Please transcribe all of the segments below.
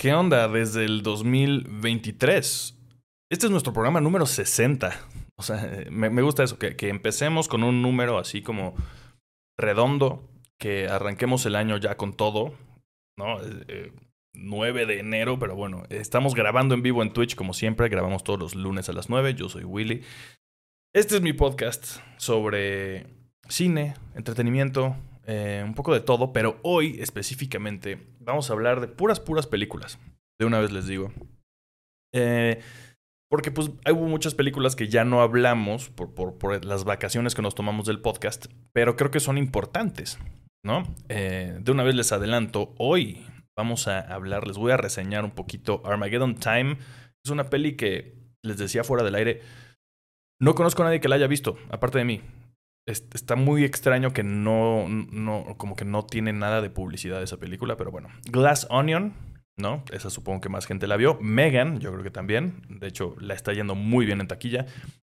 ¿qué onda desde el 2023? Este es nuestro programa número 60. O sea, me, gusta eso, que, empecemos con un número así como redondo, que arranquemos el año ya con todo, ¿no? 9 eh, de enero, pero bueno, estamos grabando en vivo en Twitch como siempre, grabamos todos los lunes a las 9, yo soy Willy. Este es mi podcast sobre cine, entretenimiento, eh, un poco de todo, pero hoy específicamente vamos a hablar de puras, puras películas. De una vez les digo. Eh, porque pues hubo muchas películas que ya no hablamos por, por, las vacaciones que nos tomamos del podcast, pero creo que son importantes, ¿no? Eh, de una vez les adelanto, hoy vamos a hablar, les voy a reseñar un poquito Armageddon Time. Es una peli que, les decía fuera del aire, no conozco a nadie que la haya visto, aparte de mí está muy extraño que no, no, como que no tiene nada de publicidad esa película, pero bueno. Glass Onion, ¿no? Esa supongo que más gente la vio. Megan, yo creo que también. De hecho, la está yendo muy bien en taquilla.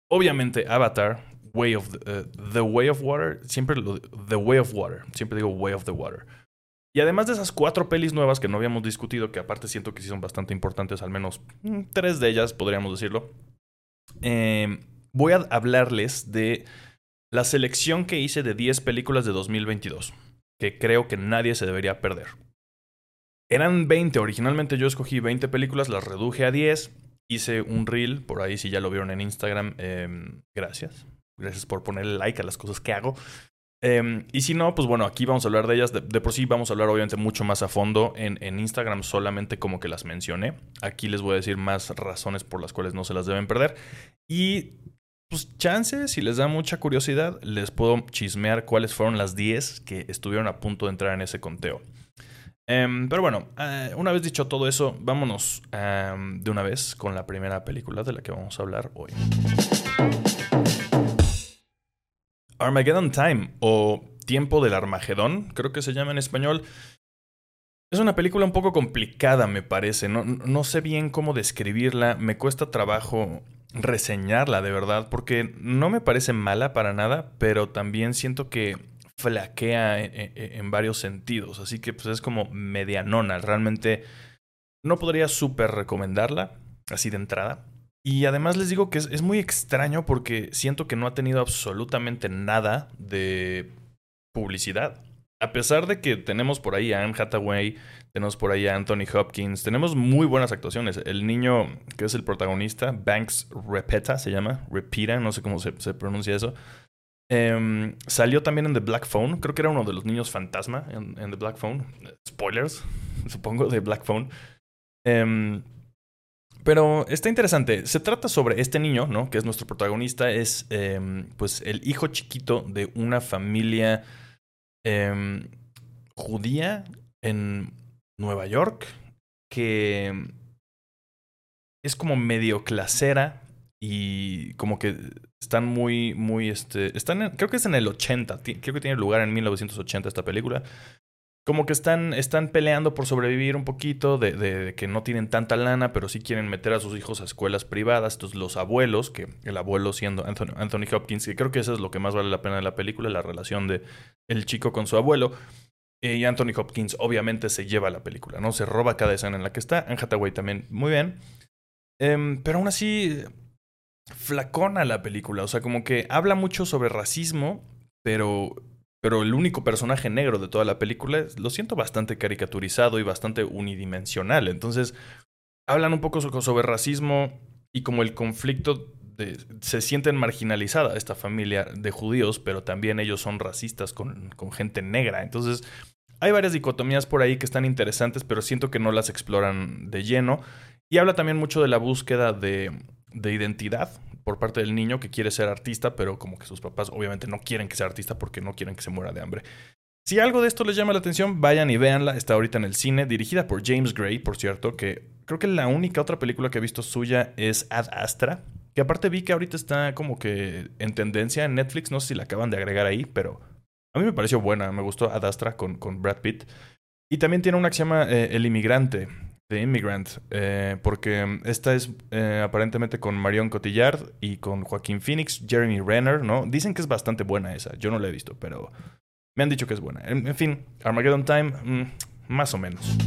Obviamente, Avatar, Way of the, uh, Way of Water, siempre lo, The Way of Water, siempre digo Way of the Water. Y además de esas cuatro pelis nuevas que no habíamos discutido, que aparte siento que sí son bastante importantes, al menos mm, tres de ellas podríamos decirlo, eh, voy a hablarles de la selección que hice de 10 películas de 2022, que creo que nadie se debería perder. Eran 20, originalmente yo escogí 20 películas, las reduje a 10, hice un reel, por ahí si ya lo vieron en Instagram, em, gracias. Gracias por ponerle like a las cosas que hago. Em, y si no, pues bueno, aquí vamos a hablar de ellas. De, por sí vamos a hablar obviamente mucho más a fondo. En, en, Instagram solamente como que las mencioné. Aquí les voy a decir más razones por las cuales no se las deben perder. Y pues chances, si les da mucha curiosidad, les puedo chismear cuáles fueron las 10 que estuvieron a punto de entrar en ese conteo. Em, pero bueno, eh, una vez dicho todo eso, vámonos em, de una vez con la primera película de la que vamos a hablar hoy. Armageddon Time o Tiempo del Armagedón, creo que se llama en español. Es una película un poco complicada, me parece. No, no sé bien cómo describirla. Me cuesta trabajo reseñarla de verdad, porque no me parece mala para nada, pero también siento que flaquea en, varios sentidos, así que pues es como medianona, realmente no podría súper recomendarla, así de entrada. Y además les digo que es muy extraño porque siento que no ha tenido absolutamente nada de publicidad. A pesar de que tenemos por ahí a Anne Hathaway, tenemos por ahí a Anthony Hopkins. Tenemos muy buenas actuaciones. El niño que es el protagonista, Banks Repeta se llama. Repita, no sé cómo se, pronuncia eso. Em, salió también en The Black Phone. Creo que era uno de los niños fantasma en, The Black Phone. Spoilers, supongo, de Black Phone. Em, pero está interesante. Se trata sobre este niño, ¿no? Que es nuestro protagonista. Es em, pues el hijo chiquito de una familia judía en Nueva York, que es como medio clasera y como que están muy, muy, este, están, creo que es en el 80, creo que tiene lugar en 1980 esta película. Como que están, están peleando por sobrevivir un poquito, de, que no tienen tanta lana, pero sí quieren meter a sus hijos a escuelas privadas. Entonces los abuelos, que el abuelo siendo Anthony, Hopkins, que creo que eso es lo que más vale la pena de la película, la relación de el chico con su abuelo, y Anthony Hopkins obviamente se lleva la película, ¿no? Se roba cada escena en la que está. Anne Hathaway también, muy bien. Em, pero aún así, flacona la película. O sea, como que habla mucho sobre racismo, pero, pero el único personaje negro de toda la película lo siento bastante caricaturizado y bastante unidimensional. Entonces, hablan un poco sobre racismo y como el conflicto de, se sienten marginalizada esta familia de judíos, pero también ellos son racistas con, con gente negra. Entonces, hay varias dicotomías por ahí que están interesantes, pero siento que no las exploran de lleno. Y habla también mucho de la búsqueda de, de identidad por parte del niño que quiere ser artista, pero como que sus papás obviamente no quieren que sea artista porque no quieren que se muera de hambre. Si algo de esto les llama la atención, vayan y véanla. Está ahorita en el cine, dirigida por James Gray, por cierto, que creo que la única otra película que he visto suya es Ad Astra, que aparte vi que ahorita está como que en tendencia en Netflix, no sé si la acaban de agregar ahí, pero a mí me pareció buena, me gustó Adastra con, con Brad Pitt. Y también tiene una que se llama eh, El Inmigrante, The Immigrant, eh, porque esta es eh, aparentemente con Marion Cotillard y con Joaquín Phoenix, Jeremy Renner, ¿no? Dicen que es bastante buena esa, yo no la he visto, pero me han dicho que es buena. En, fin, Armageddon Time, mm, más o menos.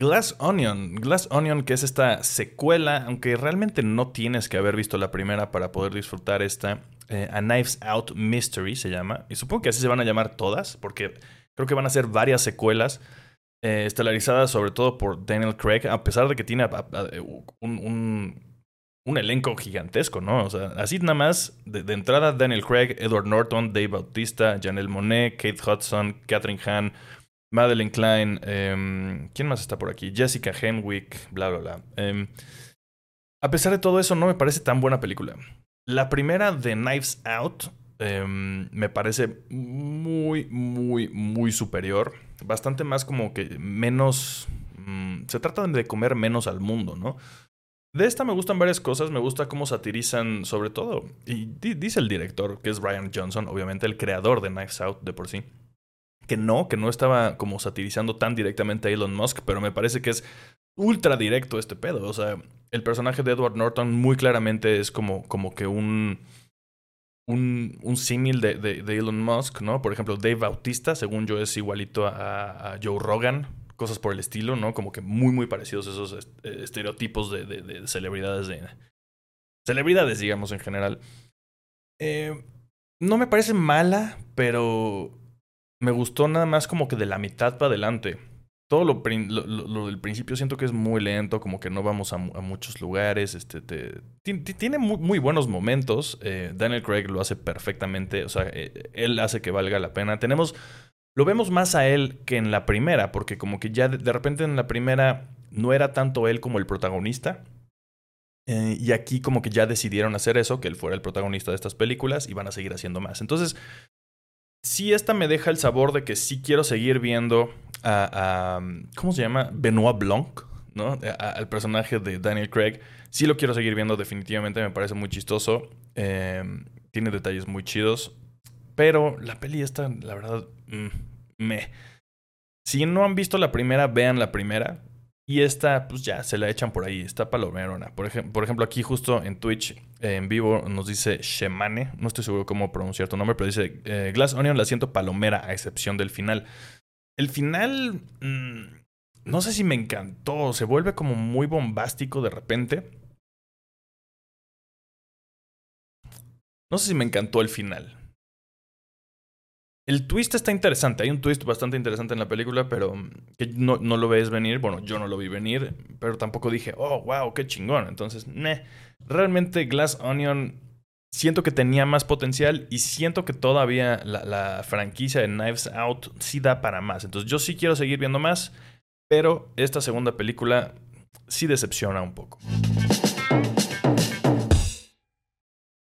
Glass Onion. Glass Onion, que es esta secuela, aunque realmente no tienes que haber visto la primera para poder disfrutar esta. Eh, a Knives Out Mystery se llama. Y supongo que así se van a llamar todas, porque creo que van a ser varias secuelas. Eh, estelarizadas sobre todo por Daniel Craig, a pesar de que tiene un, un, elenco gigantesco, ¿no? O sea, así nada más, de, entrada Daniel Craig, Edward Norton, Dave Bautista, Janelle Monet, Kate Hudson, Catherine Hahn, Madeleine Klein, em, ¿quién más está por aquí? Jessica Henwick, bla, bla, bla. Em, a pesar de todo eso, no me parece tan buena película. La primera de Knives Out em, me parece muy, muy, muy superior. Bastante más como que menos... Mm, se trata de comer menos al mundo, ¿no? De esta me gustan varias cosas, me gusta cómo satirizan sobre todo, y dice el director, que es Brian Johnson, obviamente el creador de Knives Out de por sí, que no, que no estaba como satirizando tan directamente a Elon Musk, pero me parece que es ultra directo este pedo. O sea, el personaje de Edward Norton muy claramente es como, como que un, un, un símil de, Elon Musk, ¿no? Por ejemplo, Dave Bautista, según yo, es igualito a, Joe Rogan, cosas por el estilo, ¿no? Como que muy, muy parecidos esos estereotipos de, de, celebridades, de celebridades, digamos, en general. Eh, no me parece mala, pero me gustó nada más como que de la mitad para adelante. Todo lo, lo, del principio siento que es muy lento, como que no vamos a, muchos lugares. Este, tiene muy, buenos momentos. Eh, Daniel Craig lo hace perfectamente. O sea, eh, él hace que valga la pena. Tenemos. Lo vemos más a él que en la primera, porque como que ya de, repente en la primera no era tanto él como el protagonista. Eh, y aquí como que ya decidieron hacer eso, que él fuera el protagonista de estas películas y van a seguir haciendo más. Entonces, sí esta me deja el sabor de que sí quiero seguir viendo a, ¿cómo se llama? Benoit Blanc, ¿no? al personaje de Daniel Craig. Sí lo quiero seguir viendo, definitivamente me parece muy chistoso. Em, tiene detalles muy chidos. Pero la peli esta, la verdad, mm, me... Si no han visto la primera, vean la primera. Y esta, pues ya, se la echan por ahí. Está palomerona. Por, ejemplo, aquí justo en Twitch, en vivo, nos dice Shemane. No estoy seguro cómo pronunciar tu nombre, pero dice eh, Glass Onion la siento palomera, a excepción del final. El final... Mm, no sé si me encantó. Se vuelve como muy bombástico de repente. No sé si me encantó el final. El twist está interesante. Hay un twist bastante interesante en la película, pero que no, no, lo ves venir. Bueno, yo no lo vi venir, pero tampoco dije, oh, wow, qué chingón. Entonces, meh. Realmente Glass Onion siento que tenía más potencial y siento que todavía la, franquicia de Knives Out sí da para más. Entonces, yo sí quiero seguir viendo más, pero esta segunda película sí decepciona un poco.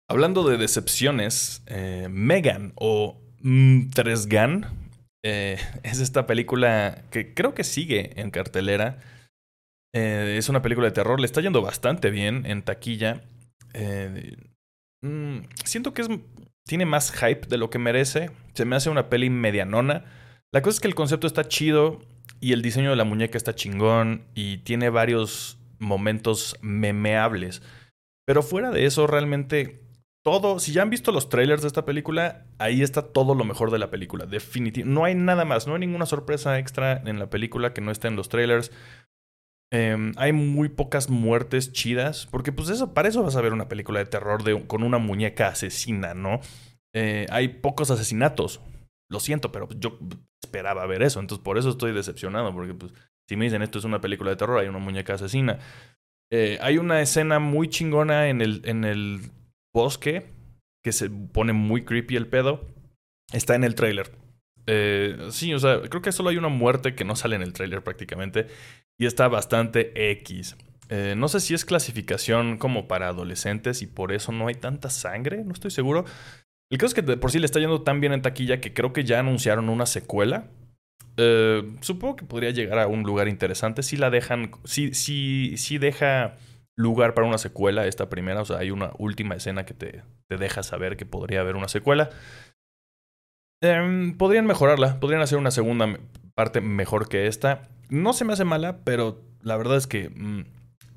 Hablando de decepciones, eh, Megan o Mm, Tresgan. Eh, es esta película que creo que sigue en cartelera. Eh, es una película de terror. Le está yendo bastante bien en taquilla. Eh, mm, siento que es, tiene más hype de lo que merece. Se me hace una peli medianona. La cosa es que el concepto está chido y el diseño de la muñeca está chingón y tiene varios momentos memeables. Pero fuera de eso, realmente todo, si ya han visto los trailers de esta película, ahí está todo lo mejor de la película. Definitivamente. No hay nada más, no hay ninguna sorpresa extra en la película que no esté en los trailers. Em, hay muy pocas muertes chidas, porque pues eso, para eso vas a ver una película de terror de, con una muñeca asesina, ¿no? Eh, hay pocos asesinatos. Lo siento, pero yo esperaba ver eso, entonces por eso estoy decepcionado, porque pues, si me dicen esto es una película de terror, hay una muñeca asesina. Eh, hay una escena muy chingona en el, en el bosque, que se pone muy creepy el pedo, está en el trailer. Eh, sí, o sea, creo que solo hay una muerte que no sale en el trailer prácticamente y está bastante X. Eh, no sé si es clasificación como para adolescentes y por eso no hay tanta sangre, no estoy seguro. El caso es que de por sí le está yendo tan bien en taquilla que creo que ya anunciaron una secuela. Eh, supongo que podría llegar a un lugar interesante si la dejan, si, si, si deja lugar para una secuela, esta primera. O sea, hay una última escena que te, te deja saber que podría haber una secuela. Em, podrían mejorarla, podrían hacer una segunda parte mejor que esta. No se me hace mala, pero la verdad es que mm,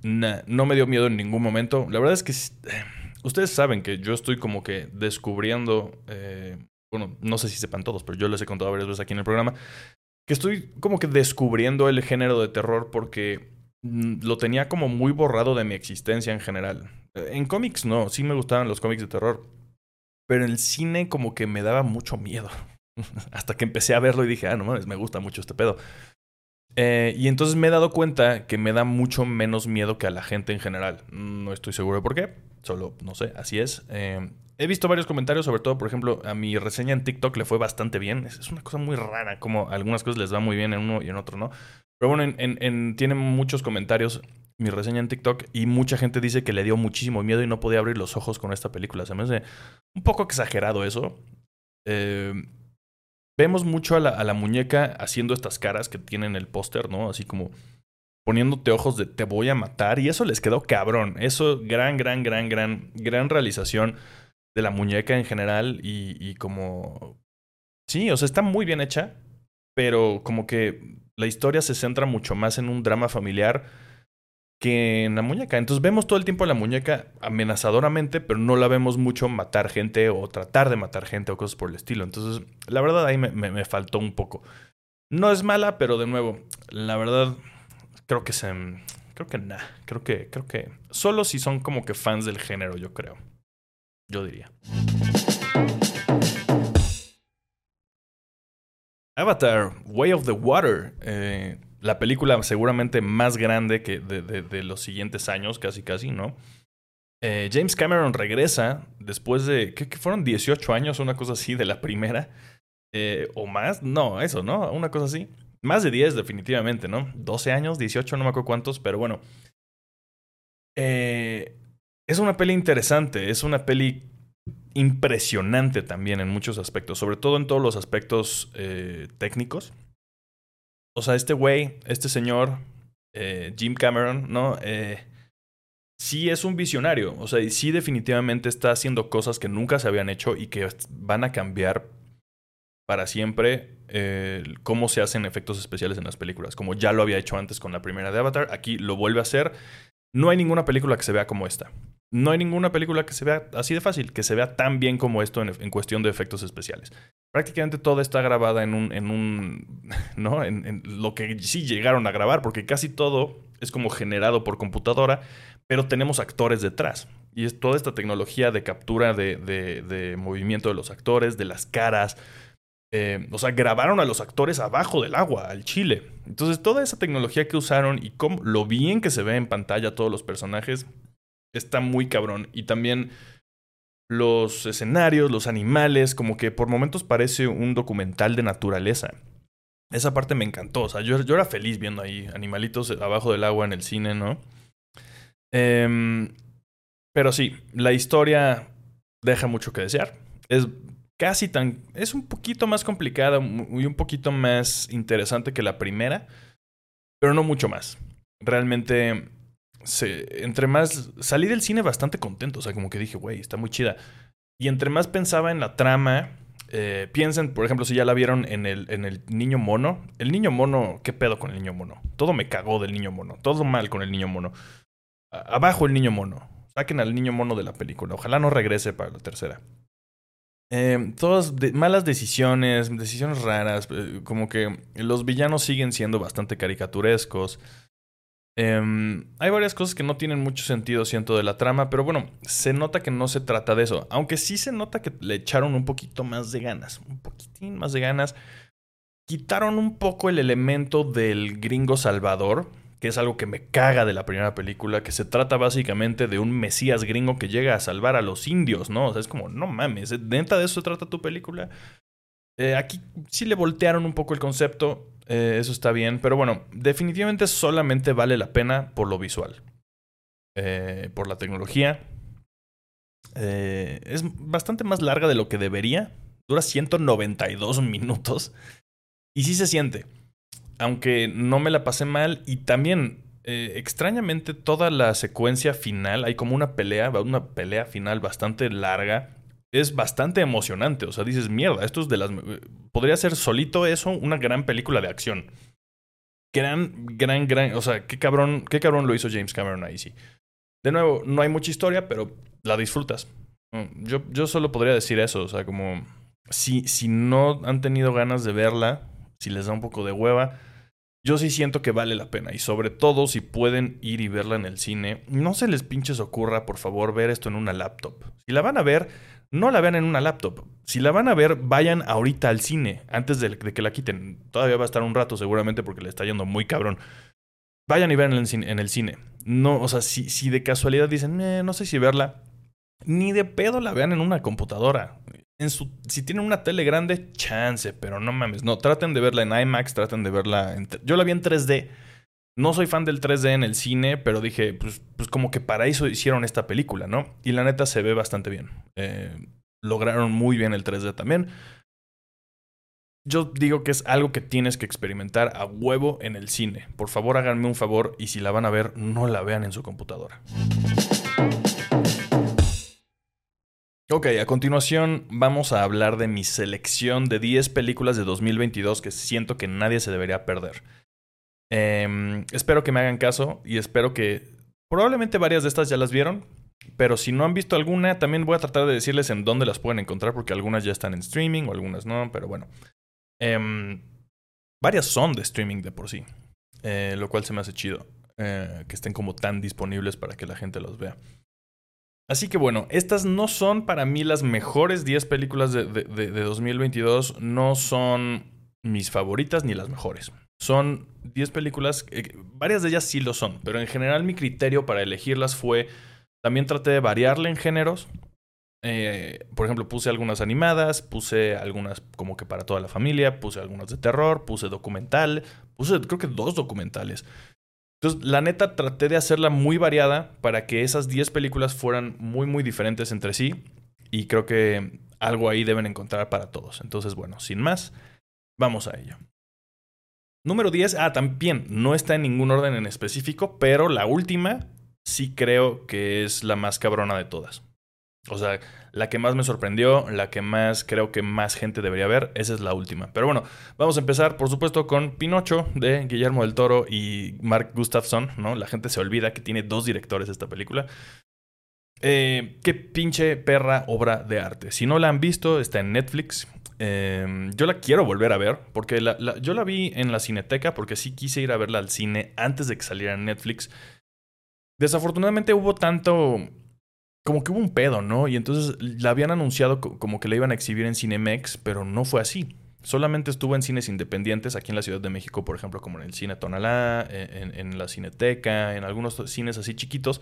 no me dio miedo en ningún momento. La verdad es que eh, ustedes saben que yo estoy como que descubriendo, eh, bueno, no sé si sepan todos, pero yo les he contado varias veces aquí en el programa, que estoy como que descubriendo el género de terror porque mm, lo tenía como muy borrado de mi existencia en general. En cómics no, sí me gustaban los cómics de terror, pero el cine como que me daba mucho miedo. Hasta que empecé a verlo y dije, ah, no me gusta mucho este pedo. Eh, y entonces me he dado cuenta que me da mucho menos miedo que a la gente en general. No estoy seguro de por qué, solo no sé, así es. Eh, he visto varios comentarios, sobre todo, por ejemplo, a mi reseña en TikTok le fue bastante bien. Es, una cosa muy rara, como algunas cosas les va muy bien en uno y en otro no. Pero bueno, en, en, tiene muchos comentarios mi reseña en TikTok y mucha gente dice que le dio muchísimo miedo y no podía abrir los ojos con esta película. Se me hace un poco exagerado eso. Eh, vemos mucho a la, muñeca haciendo estas caras que tiene en el póster, ¿no? Así como poniéndote ojos de te voy a matar. Y eso les quedó cabrón. Eso, gran, gran, gran, gran, gran realización de la muñeca en general. Y, y como. Sí, o sea, está muy bien hecha. Pero como que la historia se centra mucho más en un drama familiar que en la muñeca. Entonces vemos todo el tiempo a la muñeca amenazadoramente, pero no la vemos mucho matar gente o tratar de matar gente o cosas por el estilo. Entonces, la verdad ahí me, faltó un poco. No es mala, pero de nuevo, la verdad, creo que se. Creo que nada. Creo que. Creo que. Solo si son como que fans del género, yo creo. Yo diría. Avatar, Way of the Water. Eh, la película seguramente más grande que de, los siguientes años, casi casi, ¿no? Eh, James Cameron regresa después de, ¿qué, fueron 18 años, una cosa así, de la primera? Eh, ¿O más? No, eso, ¿no? Una cosa así. Más de 10 definitivamente, ¿no? 12 años, 18, no me acuerdo cuántos, pero bueno. Eh, es una peli interesante, es una peli impresionante también en muchos aspectos, sobre todo en todos los aspectos técnicos. O sea, este güey, este señor, eh, Jim Cameron, ¿no? Eh, sí es un visionario. O sea, sí definitivamente está haciendo cosas que nunca se habían hecho y que van a cambiar para siempre eh, cómo se hacen efectos especiales en las películas. Como ya lo había hecho antes con la primera de Avatar, aquí lo vuelve a hacer. No hay ninguna película que se vea como esta. No hay ninguna película que se vea así de fácil, que se vea tan bien como esto en, cuestión de efectos especiales. Prácticamente todo está grabada en un, en un, ¿no? En, lo que sí llegaron a grabar, porque casi todo es como generado por computadora, pero tenemos actores detrás. Y es toda esta tecnología de captura de, de, movimiento de los actores, de las caras. Eh, o sea, grabaron a los actores abajo del agua, al chile. Entonces, toda esa tecnología que usaron y cómo, lo bien que se ve en pantalla todos los personajes, está muy cabrón. Y también los escenarios, los animales, como que por momentos parece un documental de naturaleza. Esa parte me encantó. O sea, yo, yo era feliz viendo ahí animalitos abajo del agua en el cine, ¿no? Em, pero sí, la historia deja mucho que desear. Es casi tan. Es un poquito más complicada y un poquito más interesante que la primera, pero no mucho más. Realmente entre más, salí del cine bastante contento, o sea, como que dije, güey, está muy chida. Y entre más pensaba en la trama, eh, piensen, por ejemplo, si ya la vieron en el, en el niño mono. El niño mono, ¿qué pedo con el niño mono? Todo me cagó del niño mono, todo mal con el niño mono. abajo el niño mono. Saquen al niño mono de la película. Ojalá no regrese para la tercera. Eh, todas malas decisiones, decisiones raras, eh, como que los villanos siguen siendo bastante caricaturescos. Em, hay varias cosas que no tienen mucho sentido, siento, de la trama, pero bueno, se nota que no se trata de eso. Aunque sí se nota que le echaron un poquito más de ganas, un poquitín más de ganas. Quitaron un poco el elemento del gringo salvador, que es algo que me caga de la primera película, que se trata básicamente de un mesías gringo que llega a salvar a los indios, ¿no? O sea, es como, no mames, ¿neta de eso se trata tu película? Eh, aquí sí le voltearon un poco el concepto. Eh, eso está bien. Pero bueno, definitivamente solamente vale la pena por lo visual. Eh, por la tecnología. es bastante más larga de lo que debería. Dura 192 minutos. Y sí se siente. Aunque no me la pasé mal. Y también, extrañamente, toda la secuencia final. Hay como una pelea, una pelea final bastante larga es bastante emocionante. O sea, dices, mierda, esto es de las. Podría ser solito eso una gran película de acción. Gran, gran, gran. O sea, qué cabrón, qué cabrón lo hizo James Cameron ahí, sí. De nuevo, no hay mucha historia, pero la disfrutas. Mm, yo, yo solo podría decir eso. O sea, como. Si, si no han tenido ganas de verla, si les da un poco de hueva, yo sí siento que vale la pena. Y sobre todo si pueden ir y verla en el cine, no se les pinches ocurra, por favor, ver esto en una laptop. Si la van a ver, no la vean en una laptop. Si la van a ver, vayan ahorita al cine, antes de, que la quiten. Todavía va a estar un rato seguramente porque le está yendo muy cabrón. Vayan y vean en el cine. No, o sea, si, si de casualidad dicen, eh, no sé si verla, ni de pedo la vean en una computadora. En su, si tienen una tele grande, chance, pero no mames. No, traten de verla en IMAX, traten de verla en... Yo la vi en 3D. No soy fan del 3D en el cine, pero dije, pues, pues como que para eso hicieron esta película, ¿no? Y la neta se ve bastante bien. Eh, lograron muy bien el 3D también. Yo digo que es algo que tienes que experimentar a huevo en el cine. Por favor, háganme un favor y si la van a ver, no la vean en su computadora. Ok, a continuación vamos a hablar de mi selección de 10 películas de 2022 que siento que nadie se debería perder. Em, espero que me hagan caso y espero que probablemente varias de estas ya las vieron, pero si no han visto alguna, también voy a tratar de decirles en dónde las pueden encontrar porque algunas ya están en streaming o algunas no, pero bueno. Em, varias son de streaming de por sí, eh, lo cual se me hace chido, eh, que estén como tan disponibles para que la gente los vea. Así que bueno, estas no son para mí las mejores 10 películas de, de 2022, no son mis favoritas ni las mejores. Son 10 películas, eh, varias de ellas sí lo son, pero en general mi criterio para elegirlas fue, también traté de variarle en géneros. Eh, por ejemplo, puse algunas animadas, puse algunas como que para toda la familia, puse algunas de terror, puse documental, puse creo que dos documentales. Entonces, la neta, traté de hacerla muy variada para que esas 10 películas fueran muy, muy diferentes entre sí. Y creo que algo ahí deben encontrar para todos. Entonces, bueno, sin más, vamos a ello. Número 10, ah, también, no está en ningún orden en específico, pero la última sí creo que es la más cabrona de todas. O sea, la que más me sorprendió, la que más creo que más gente debería ver, esa es la última. Pero bueno, vamos a empezar, por supuesto, con Pinocho de Guillermo del Toro y Mark Gustafson, ¿no? La gente se olvida que tiene dos directores esta película. Eh, qué pinche perra obra de arte. Si no la han visto, está en Netflix. Em, yo la quiero volver a ver, porque yo la vi en la cineteca, porque sí quise ir a verla al cine antes de que saliera en Netflix. Desafortunadamente hubo tanto como que hubo un pedo, ¿no? Y entonces la habían anunciado como que la iban a exhibir en Cinemex, pero no fue así. Solamente estuvo en cines independientes aquí en la Ciudad de México, por ejemplo, como en el Cine Tonalá, en, en la Cineteca, en algunos cines así chiquitos.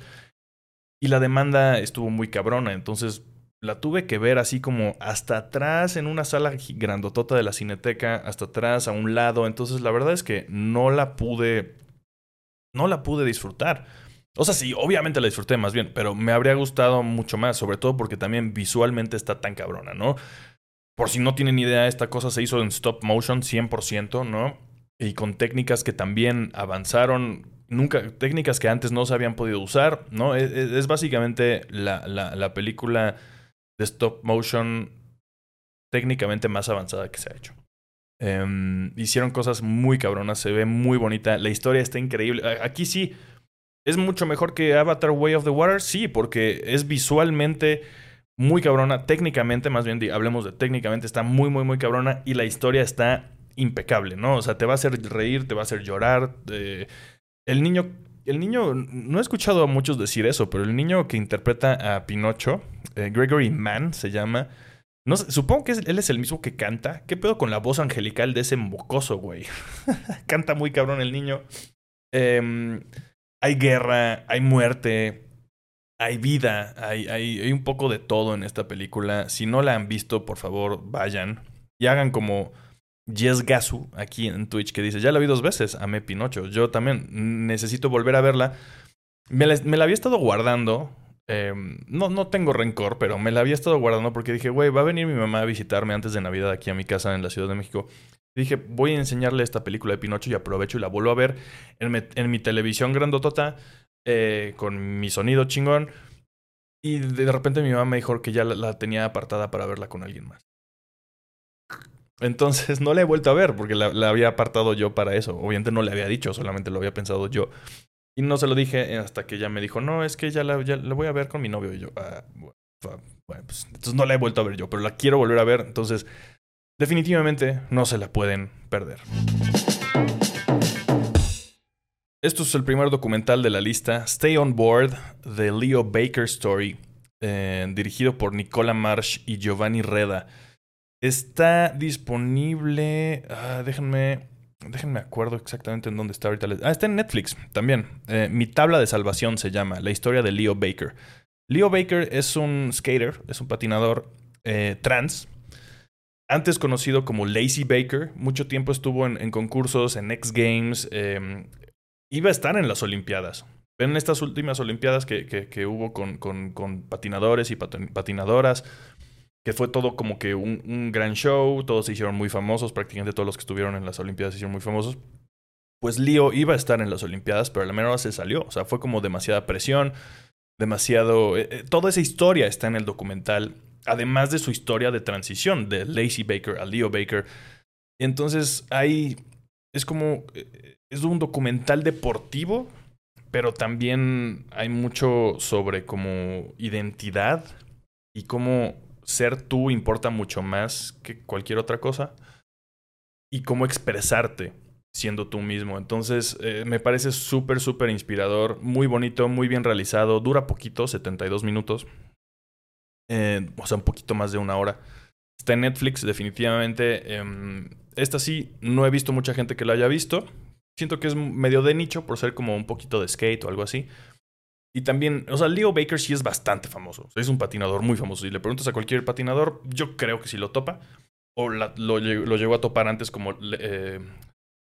Y la demanda estuvo muy cabrona, entonces la tuve que ver así como hasta atrás en una sala grandotota de la Cineteca, hasta atrás, a un lado. Entonces la verdad es que no la pude, no la pude disfrutar. O sea, sí, obviamente la disfruté más bien, pero me habría gustado mucho más, sobre todo porque también visualmente está tan cabrona, ¿no? Por si no tienen idea, esta cosa se hizo en stop motion 100%, ¿no? Y con técnicas que también avanzaron, nunca, técnicas que antes no se habían podido usar, ¿no? Es, es básicamente la, la película de stop motion técnicamente más avanzada que se ha hecho. Um, hicieron cosas muy cabronas, se ve muy bonita, la historia está increíble. Aquí sí, ¿Es mucho mejor que Avatar Way of the Water? Sí, porque es visualmente muy cabrona, técnicamente, más bien hablemos de técnicamente, está muy, muy, muy cabrona y la historia está impecable, ¿no? O sea, te va a hacer reír, te va a hacer llorar. Eh, el niño, el niño, no he escuchado a muchos decir eso, pero el niño que interpreta a Pinocho, eh, Gregory Mann se llama. No supongo que él es el mismo que canta. ¿Qué pedo con la voz angelical de ese mocoso, güey? canta muy cabrón el niño. Eh, hay guerra, hay muerte, hay vida, hay, un poco de todo en esta película. Si no la han visto, por favor, vayan y hagan como Jess Gasu aquí en Twitch que dice, ya la vi dos veces, amé Pinocho. Yo también necesito volver a verla. Me la, me la había estado guardando. Em, no, no tengo rencor, pero me la había estado guardando porque dije, güey, va a venir mi mamá a visitarme antes de Navidad aquí a mi casa en la Ciudad de México. Dije, voy a enseñarle esta película de Pinocho y aprovecho y la vuelvo a ver en, mi televisión grandotota eh, con mi sonido chingón. Y de repente mi mamá me dijo que ya la, tenía apartada para verla con alguien más. Entonces no la he vuelto a ver porque la, había apartado yo para eso. Obviamente no le había dicho, solamente lo había pensado yo. Y no se lo dije hasta que ella me dijo, no, es que ya la, voy a ver con mi novio. Y yo, ah, pues entonces no la he vuelto a ver yo, pero la quiero volver a ver. Entonces Definitivamente no se la pueden perder. Esto es el primer documental de la lista, Stay on Board, The Leo Baker Story, eh, dirigido por Nicola Marsh y Giovanni Reda. Está disponible. Ah, déjenme. Déjenme acuerdo exactamente en dónde está ahorita. Ah, está en Netflix también. Eh, Mi tabla de salvación se llama. La historia de Leo Baker. Leo Baker es un skater, es un patinador eh, trans. Antes conocido como Lazy Baker, mucho tiempo estuvo en, concursos, en X Games. Em, iba a estar en las Olimpiadas. En estas últimas Olimpiadas que, hubo con, con, patinadores y patinadoras, que fue todo como que un, gran show, todos se hicieron muy famosos, prácticamente todos los que estuvieron en las Olimpiadas se hicieron muy famosos. Pues Leo iba a estar en las Olimpiadas, pero a la menor se salió. O sea, fue como demasiada presión, demasiado... Eh, eh, toda esa historia está en el documental, además de su historia de transición de Lacey Baker a Leo Baker. Entonces, ahí es como... Eh, es un documental deportivo, pero también hay mucho sobre como identidad y cómo ser tú importa mucho más que cualquier otra cosa y cómo expresarte siendo tú mismo. Entonces, eh, me parece súper, súper inspirador, muy bonito, muy bien realizado, dura poquito, 72 minutos, eh, o sea, un poquito más de una hora. Está en Netflix, definitivamente. Em, esta sí, no he visto mucha gente que la haya visto. Siento que es medio de nicho por ser como un poquito de skate o algo así. Y también, o sea, Leo Baker sí es bastante famoso. es un patinador muy famoso. Si le preguntas a cualquier patinador, yo creo que sí lo topa. O lo, llegó a topar antes como eh,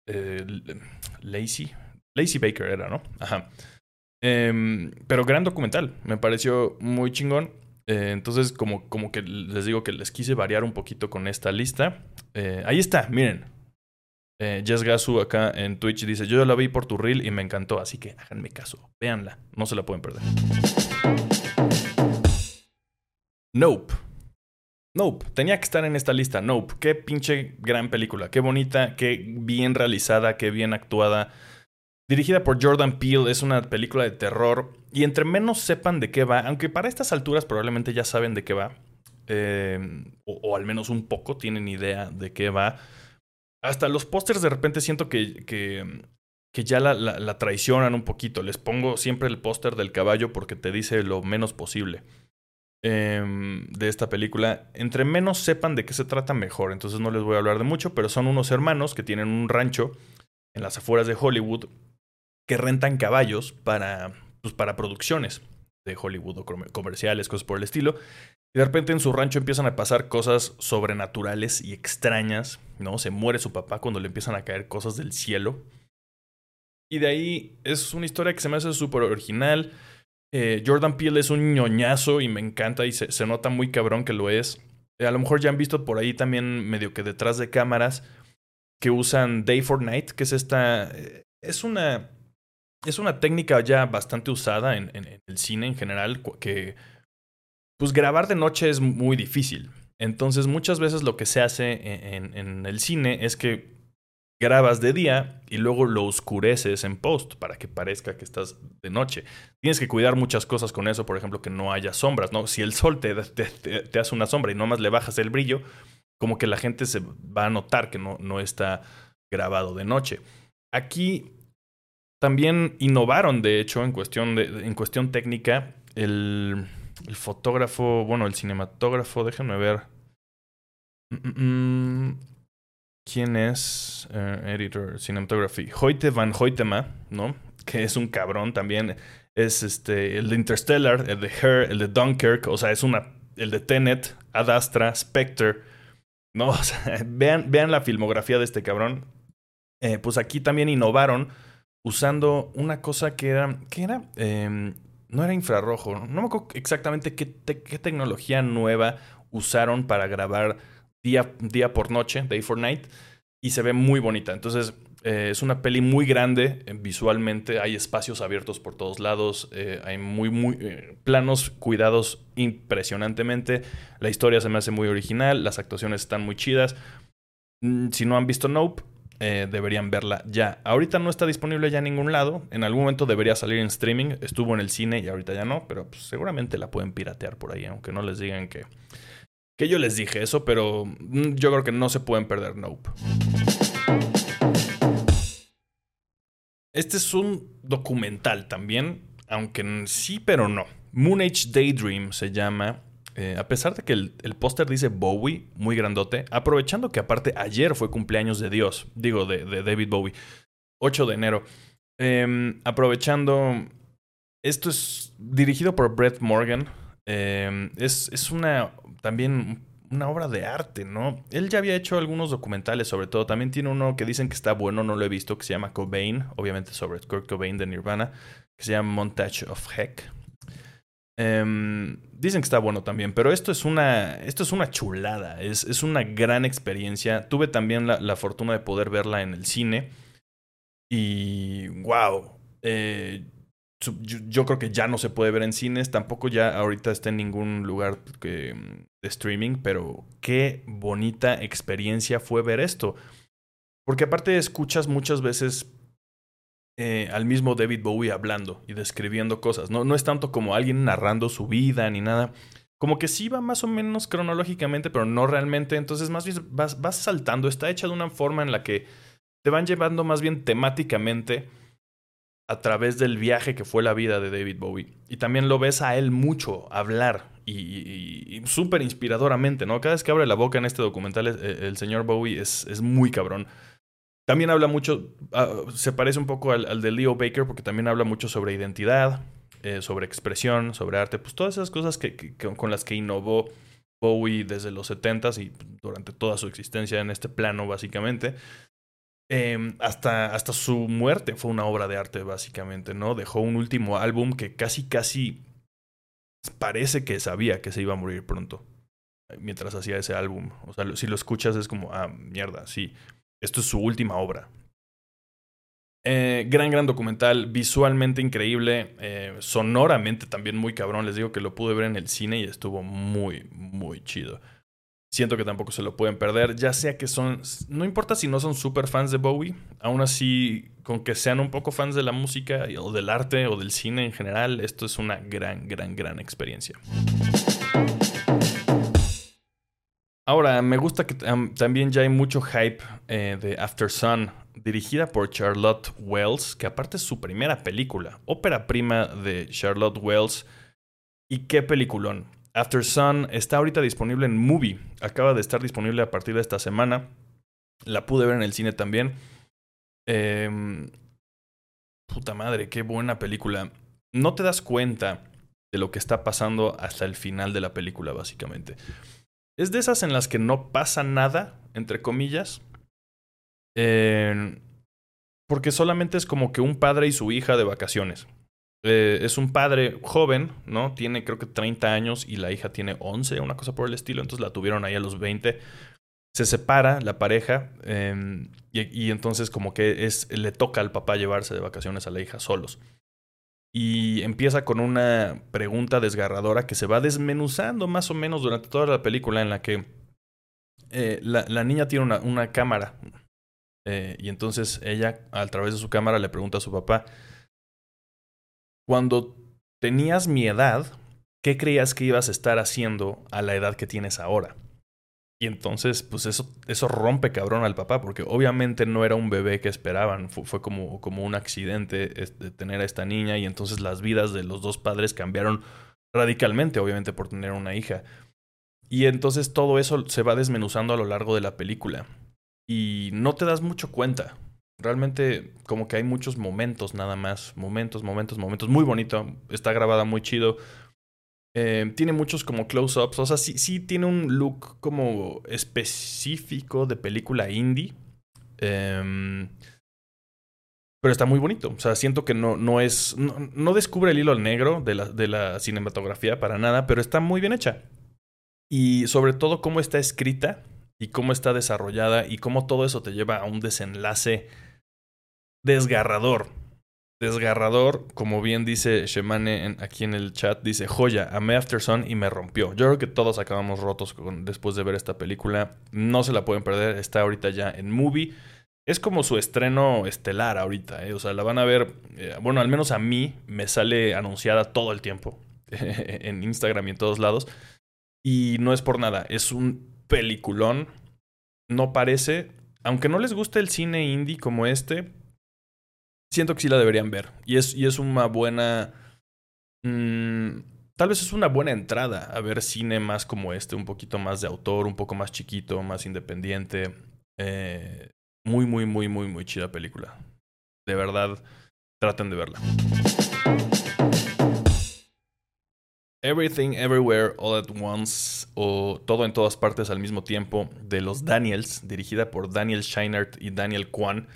eh, Lazy. Lazy Baker era, ¿no? Ajá. Em, pero gran documental. Me pareció muy chingón. Eh, entonces, como, como que les digo que les quise variar un poquito con esta lista. ahí está, miren. Eh, Jess Gasu acá en Twitch dice: Yo la vi por tu reel y me encantó, así que háganme caso, véanla, no se la pueden perder. Nope. Nope, tenía que estar en esta lista. Nope, qué pinche gran película, qué bonita, qué bien realizada, qué bien actuada. Dirigida por Jordan Peele, es una película de terror. Y entre menos sepan de qué va, aunque para estas alturas probablemente ya saben de qué va, eh, o, al menos un poco tienen idea de qué va hasta los pósters de repente siento que, que, ya la, la, traicionan un poquito. Les pongo siempre el póster del caballo porque te dice lo menos posible em, de esta película. Entre menos sepan de qué se trata, mejor. Entonces no les voy a hablar de mucho, pero son unos hermanos que tienen un rancho en las afueras de Hollywood que rentan caballos para, pues, para producciones de Hollywood o comerciales, cosas por el estilo. Y de repente en su rancho empiezan a pasar cosas sobrenaturales y extrañas, ¿no? Se muere su papá cuando le empiezan a caer cosas del cielo. Y de ahí es una historia que se me hace súper original. Eh, Jordan Peele es un ñoñazo y me encanta y se, nota muy cabrón que lo es. a lo mejor ya han visto por ahí también medio que detrás de cámaras que usan Day for Night, que es esta... Eh, es una... Es una técnica ya bastante usada en el cine en general, que pues grabar de noche es muy difícil. Entonces muchas veces lo que se hace en, el cine es que grabas de día y luego lo oscureces en post para que parezca que estás de noche. Tienes que cuidar muchas cosas con eso, por ejemplo, que no haya sombras, ¿no? Si el sol te, te, hace una sombra y nomás le bajas el brillo, como que la gente se va a notar que no, no está grabado de noche. Aquí también innovaron, de hecho, en cuestión, de, en cuestión técnica, el el fotógrafo, bueno, el cinematógrafo, déjenme ver. Mm, mm, mm. ¿Quién es? Eh, editor, Cinematography. Hoyte Van Hoytema, ¿no? Que es un cabrón también. Es este, el de Interstellar, el de Her, el de Dunkirk, o sea, es una. El de Tenet, Ad Astra, Spectre. No, o sea, vean, vean la filmografía de este cabrón. Eh, pues aquí también innovaron usando una cosa que era. ¿Qué era? Eh, no era infrarrojo. No me acuerdo exactamente qué, tecnología nueva usaron para grabar día, día por noche, day for night, y se ve muy bonita. Entonces, eh, es una peli muy grande eh, visualmente, hay espacios abiertos por todos lados, eh, hay muy, muy planos cuidados impresionantemente. La historia se me hace muy original, las actuaciones están muy chidas. Mm, si no han visto Nope, eh, deberían verla ya. Ahorita no está disponible ya en ningún lado. En algún momento debería salir en streaming. Estuvo en el cine y ahorita ya no, pero pues, seguramente la pueden piratear por ahí, aunque no les digan que, Que yo les dije eso, pero mm, yo creo que no se pueden perder Nope. Este es un documental también, aunque sí, pero no. Moon Age Daydream se llama. Eh, a pesar de que el, póster dice Bowie, muy grandote, aprovechando que aparte ayer fue cumpleaños de Dios, digo, de, David Bowie, 8 de enero. Em, aprovechando, esto es dirigido por Brett Morgan. Em, es, es una también una obra de arte, ¿no? Él ya había hecho algunos documentales sobre todo. También tiene uno que dicen que está bueno, no lo he visto, que se llama Cobain, obviamente sobre Kurt Cobain de Nirvana, que se llama Montage of Heck. Em, dicen que está bueno también, pero esto es una, esto es una chulada, es, es una gran experiencia. Tuve también la, la, fortuna de poder verla en el cine y wow, eh, yo, creo que ya no se puede ver en cines, tampoco ya ahorita está en ningún lugar de streaming, pero qué bonita experiencia fue ver esto. Porque aparte escuchas muchas veces eh, al mismo David Bowie hablando y describiendo cosas. No, no es tanto como alguien narrando su vida ni nada. Como que sí va más o menos cronológicamente, pero no realmente. Entonces más bien vas, vas saltando. Está hecha de una forma en la que te van llevando más bien temáticamente a través del viaje que fue la vida de David Bowie. Y también lo ves a él mucho hablar y, súper inspiradoramente, ¿no? Cada vez que abre la boca en este documental, el, señor Bowie es, es, muy cabrón. También habla mucho, ah, se parece un poco al, de Leo Baker porque también habla mucho sobre identidad, eh, sobre expresión, sobre arte, pues todas esas cosas que, con las que innovó Bowie desde los 70s y durante toda su existencia en este plano, básicamente. Em, hasta, hasta su muerte fue una obra de arte, básicamente, ¿no? Dejó un último álbum que casi, casi parece que sabía que se iba a morir pronto mientras hacía ese álbum. O sea, si lo escuchas es como, ah, mierda, sí, esto es su última obra. Eh, gran, gran documental, visualmente increíble, eh, sonoramente también muy cabrón. Les digo que lo pude ver en el cine y estuvo muy, muy chido. Siento que tampoco se lo pueden perder, ya sea que son, no importa si no son super fans de Bowie, aún así, con que sean un poco fans de la música o del arte o del cine en general, esto es una gran, gran, gran experiencia. Ahora, me gusta que también ya hay mucho hype eh, de After Sun, dirigida por Charlotte Wells, que aparte es su primera película, ópera prima de Charlotte Wells. Y qué peliculón. After Sun está ahorita disponible en Movie. Acaba de estar disponible a partir de esta semana. La pude ver en el cine también. Em, puta madre, qué buena película. No te das cuenta de lo que está pasando hasta el final de la película, básicamente. Es de esas en las que no pasa nada, entre comillas. porque solamente es como que un padre y su hija de vacaciones. Eh, es un padre joven, ¿no? Tiene creo que 30 años y la hija tiene 11, una cosa por el estilo. Entonces la tuvieron ahí a los 20. Se separa la pareja em, y, entonces como que es, le toca al papá llevarse de vacaciones a la hija solos. Y empieza con una pregunta desgarradora que se va desmenuzando más o menos durante toda la película en la que eh, la, niña tiene una, una cámara. Eh, y entonces ella, a través de su cámara, le pregunta a su papá, cuando tenías mi edad, ¿qué creías que ibas a estar haciendo a la edad que tienes ahora? Y entonces, pues eso, eso rompe cabrón al papá, porque obviamente no era un bebé que esperaban, fue, como, como un accidente de tener a esta niña y entonces las vidas de los dos padres cambiaron radicalmente, obviamente por tener una hija. Y entonces todo eso se va desmenuzando a lo largo de la película. Y no te das mucho cuenta. Realmente como que hay muchos momentos nada más, momentos, momentos, momentos. Muy bonito, está grabada muy chido. Eh, tiene muchos como close-ups, o sea, sí, sí tiene un look como específico de película indie. Em, pero está muy bonito. O sea, siento que no, no es. No, descubre el hilo negro de la, de la cinematografía para nada, pero está muy bien hecha. Y sobre todo cómo está escrita y cómo está desarrollada y cómo todo eso te lleva a un desenlace desgarrador. Desgarrador, como bien dice Shemane aquí en el chat, dice, joya, amé After Sun y me rompió. Yo creo que todos acabamos rotos después de ver esta película. No se la pueden perder, está ahorita ya en movie. Es como su estreno estelar ahorita, ¿eh? o sea, la van a ver, eh, bueno, al menos a mí me sale anunciada todo el tiempo en Instagram y en todos lados. Y no es por nada, es un peliculón. No parece, aunque no les guste el cine indie como este, siento que sí la deberían ver. Y es, y es una buena... Mm, tal vez es una buena entrada a ver cine más como este, un poquito más de autor, un poco más chiquito, más independiente. Eh, muy, muy, muy, muy, muy chida película. De verdad, traten de verla. Everything Everywhere All at Once o Todo en todas partes al mismo tiempo de los Daniels, dirigida por Daniel Scheinert y Daniel Kwan.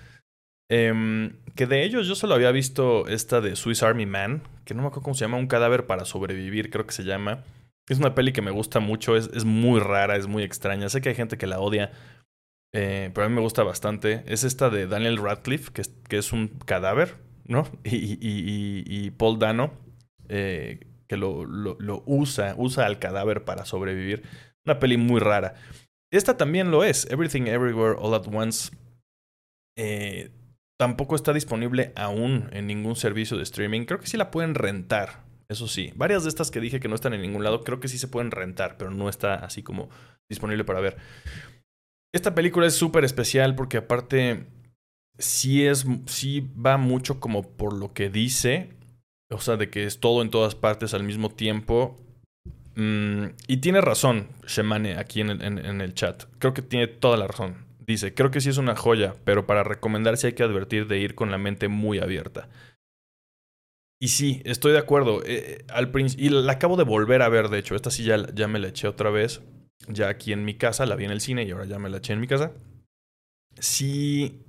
Em, que de ellos yo solo había visto esta de Swiss Army Man, que no me acuerdo cómo se llama, Un cadáver para sobrevivir, creo que se llama. Es una peli que me gusta mucho, es, es muy rara, es muy extraña. Sé que hay gente que la odia, eh, pero a mí me gusta bastante. Es esta de Daniel Radcliffe, que es, que es un cadáver, ¿no? Y, y, y Paul Dano, eh, que lo, lo, usa, usa al cadáver para sobrevivir. Una peli muy rara. Esta también lo es, Everything Everywhere All at Once. Eh, tampoco está disponible aún en ningún servicio de streaming. Creo que sí la pueden rentar, eso sí. Varias de estas que dije que no están en ningún lado, creo que sí se pueden rentar, pero no está así como disponible para ver. Esta película es súper especial porque aparte sí es, sí va mucho como por lo que dice o sea, de que es todo en todas partes al mismo tiempo. Mm, y tiene razón Shemane aquí en el, en, el chat. Creo que tiene toda la razón. Dice, creo que sí es una joya, pero para recomendarse hay que advertir de ir con la mente muy abierta. Y sí, estoy de acuerdo. Eh, al y la acabo de volver a ver, de hecho. Esta sí ya, ya me la eché otra vez. Ya aquí en mi casa, la vi en el cine y ahora ya me la eché en mi casa. Sí,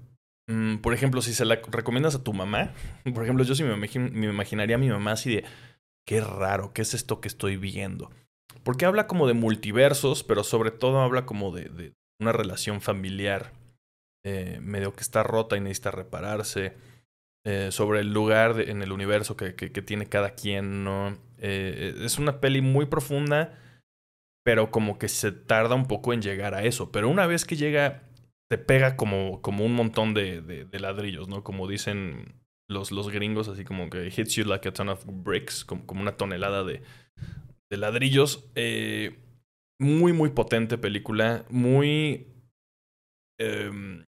Mm, por ejemplo, si se la recomiendas a tu mamá, por ejemplo, yo sí me, me imaginaría a mi mamá así de, qué raro, ¿qué es esto que estoy viendo? Porque habla como de multiversos, pero sobre todo habla como de una relación familiar eh, medio que está rota y necesita repararse. Eh, sobre el lugar en el universo que, que, tiene cada quien, ¿no? Eh, es una peli muy profunda, pero como que se tarda un poco en llegar a eso. Pero una vez que llega te pega como, como un montón de, de, ladrillos, ¿no? Como dicen los, los gringos, así como que hits you like a ton of bricks, como, como una tonelada de, de ladrillos. Eh, muy, muy potente película, muy... Eh,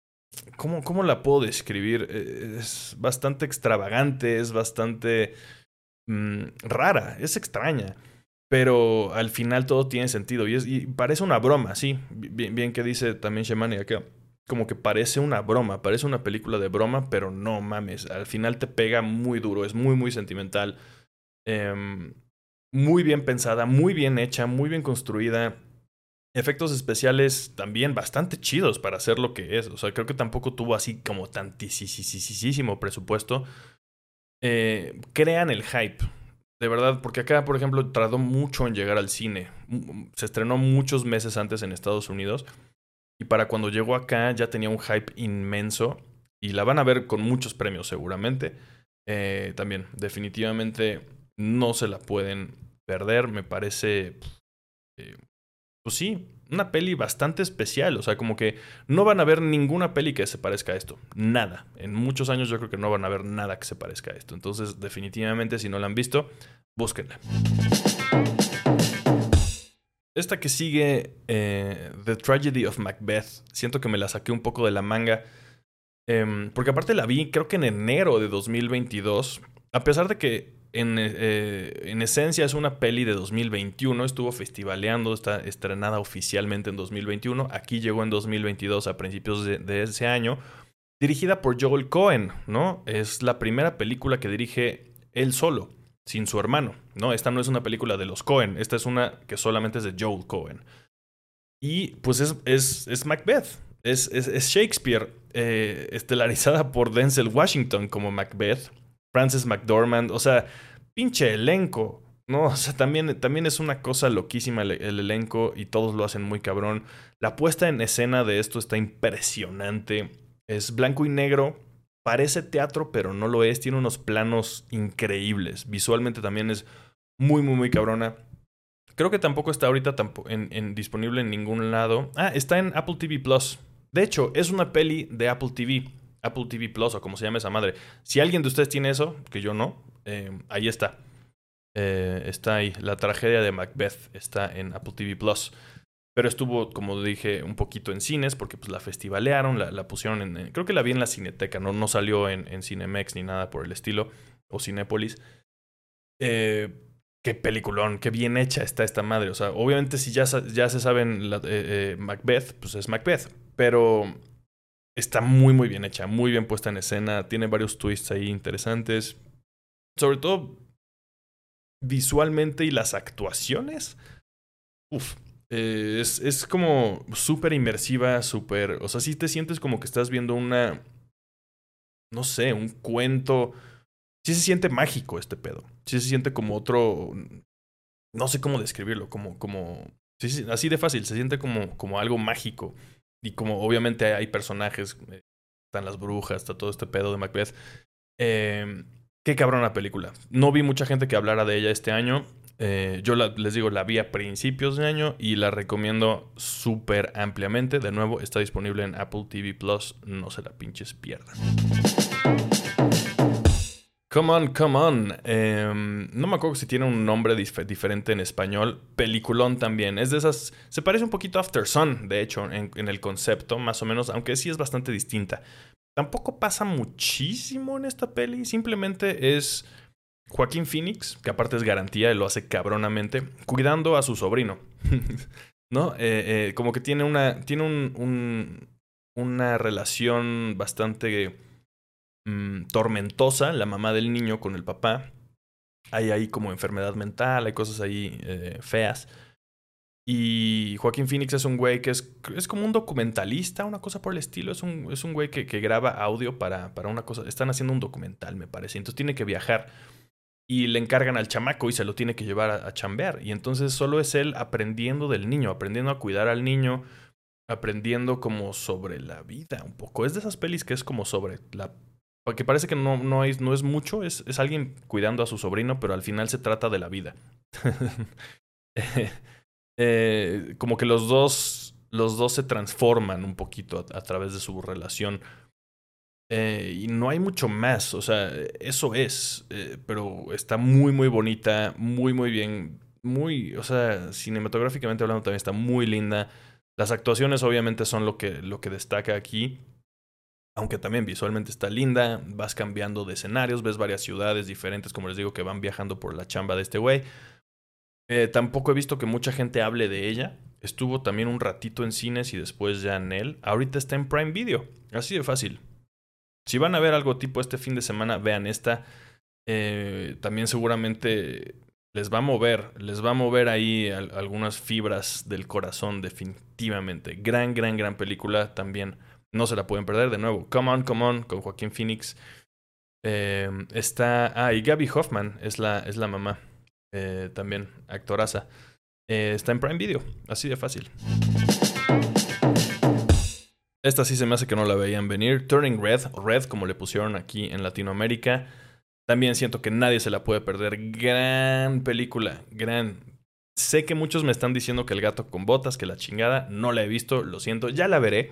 ¿cómo, ¿Cómo la puedo describir? Eh, es bastante extravagante, es bastante mm, rara, es extraña. Pero al final todo tiene sentido y, es, y parece una broma, sí. Bien, bien que dice también Shemani acá como que parece una broma, parece una película de broma, pero no mames, al final te pega muy duro, es muy, muy sentimental, em, muy bien pensada, muy bien hecha, muy bien construida. Efectos especiales también bastante chidos para hacer lo que es. O sea, creo que tampoco tuvo así como tantísimo presupuesto. Eh, crean el hype. De verdad, porque acá, por ejemplo, tardó mucho en llegar al cine. Se estrenó muchos meses antes en Estados Unidos. Y para cuando llegó acá ya tenía un hype inmenso. Y la van a ver con muchos premios seguramente. Eh, también, definitivamente no se la pueden perder. Me parece... Eh, pues sí, una peli bastante especial. O sea, como que no van a ver ninguna peli que se parezca a esto. Nada. En muchos años yo creo que no van a ver nada que se parezca a esto. Entonces, definitivamente, si no la han visto, búsquenla. Esta que sigue, eh, The Tragedy of Macbeth, siento que me la saqué un poco de la manga. Em, porque aparte la vi, creo que en enero de 2022. A pesar de que en, eh, en, esencia es una peli de 2021, estuvo festivaleando, está estrenada oficialmente en 2021. Aquí llegó en 2022 a principios de, ese año. Dirigida por Joel Cohen, ¿no? Es la primera película que dirige él solo sin su hermano. No, esta no es una película de los Cohen, esta es una que solamente es de Joel Cohen. Y pues es, es, es Macbeth, es, es, Shakespeare, eh, estelarizada por Denzel Washington como Macbeth, Frances McDormand, o sea, pinche elenco. No, o sea, también, también es una cosa loquísima el, el, elenco y todos lo hacen muy cabrón. La puesta en escena de esto está impresionante. Es blanco y negro, parece teatro, pero no lo es. Tiene unos planos increíbles. Visualmente también es muy, muy, muy cabrona. Creo que tampoco está ahorita en, disponible en ningún lado. Ah, está en Apple TV Plus. De hecho, es una peli de Apple TV. Apple TV Plus o como se llama esa madre. Si alguien de ustedes tiene eso, que yo no, eh, ahí está. Eh, está ahí. La tragedia de Macbeth está en Apple TV Plus. Pero estuvo, como dije, un poquito en cines porque pues la festivalearon, la, pusieron en, Creo que la vi en la Cineteca, no, no salió en, en Cinemex ni nada por el estilo, o Cinépolis. Eh, qué peliculón, qué bien hecha está esta madre. O sea, obviamente si ya, ya se saben la, Macbeth, pues es Macbeth. Pero está muy, muy bien hecha, muy bien puesta en escena. Tiene varios twists ahí interesantes. Sobre todo visualmente y las actuaciones. Uf, eh, es, es como súper inmersiva, súper... O sea, sí te sientes como que estás viendo una... No sé, un cuento. Sí se siente mágico este pedo. Sí se siente como otro... No sé cómo describirlo, como... como sí, así de fácil, se siente como, como algo mágico. Y como obviamente hay personajes, eh, están las brujas, está todo este pedo de Macbeth. Eh, Qué cabrona película. No vi mucha gente que hablara de ella este año. Eh, yo les digo, la vi a principios de año y la recomiendo súper ampliamente. De nuevo, está disponible en Apple TV Plus. No se la pinches pierdan. Come on, come on. Em, no me acuerdo si tiene un nombre diferente en español. Peliculón también. Es de esas. Se parece un poquito a After Sun, de hecho, en, el concepto, más o menos, aunque sí es bastante distinta. Tampoco pasa muchísimo en esta peli, simplemente es Joaquín Phoenix, que aparte es garantía lo hace cabronamente, cuidando a su sobrino. ¿No? Eh, eh, como que tiene una. Tiene un, una relación bastante mm, tormentosa, la mamá del niño con el papá. Hay ahí como enfermedad mental, hay cosas ahí eh, feas. Y Joaquín Phoenix es un güey que es, es como un documentalista, una cosa por el estilo. Es un, es un güey que, que graba audio para, para una cosa. Están haciendo un documental, me parece. Entonces tiene que viajar y le encargan al chamaco y se lo tiene que llevar a, chambear. Y entonces solo es él aprendiendo del niño, aprendiendo a cuidar al niño, aprendiendo como sobre la vida un poco. Es de esas pelis que es como sobre la... Porque parece que no, no, es, no es mucho, es, es alguien cuidando a su sobrino, pero al final se trata de la vida. Eh, como que los dos, los dos se transforman un poquito a, través de su relación. Eh, y no hay mucho más, o sea, eso es, eh, pero está muy, muy bonita, muy, muy bien, muy, o sea, cinematográficamente hablando también está muy linda. Las actuaciones obviamente son lo que, lo que destaca aquí, aunque también visualmente está linda, vas cambiando de escenarios, ves varias ciudades diferentes, como les digo, que van viajando por la chamba de este güey. Eh, tampoco he visto que mucha gente hable de ella. Estuvo también un ratito en cines y después ya en él. Ahorita está en Prime Video. Así de fácil. Si van a ver algo tipo este fin de semana, vean esta. Eh, también seguramente les va a mover, les va a mover ahí algunas fibras del corazón, definitivamente. Gran, gran, gran película también. No se la pueden perder de nuevo. Come on, come on, con Joaquín Phoenix. Eh, está. Ah, y Gaby Hoffman es la, es la mamá. Eh, también actoraza. Eh, está en Prime Video, así de fácil. Esta sí se me hace que no la veían venir. Turning Red, Red como le pusieron aquí en Latinoamérica. También siento que nadie se la puede perder. Gran película, gran. Sé que muchos me están diciendo que el gato con botas, que la chingada, no la he visto, lo siento, ya la veré.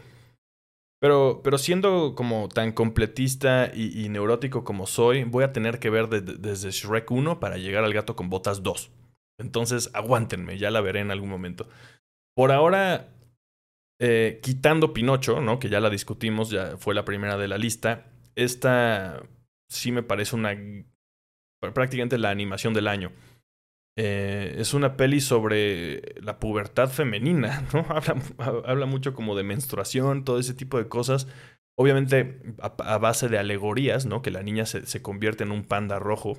Pero, pero siendo como tan completista y, neurótico como soy, voy a tener que ver desde Shrek 1 para llegar al gato con botas 2. Entonces, aguántenme, ya la veré en algún momento. Por ahora, eh, quitando Pinocho, ¿no? Que ya la discutimos, ya fue la primera de la lista. Esta sí me parece una. prácticamente la animación del año. Eh, es una peli sobre la pubertad femenina, ¿no? Habla, habla, mucho como de menstruación, todo ese tipo de cosas. Obviamente a, base de alegorías, ¿no? Que la niña se, se convierte en un panda rojo.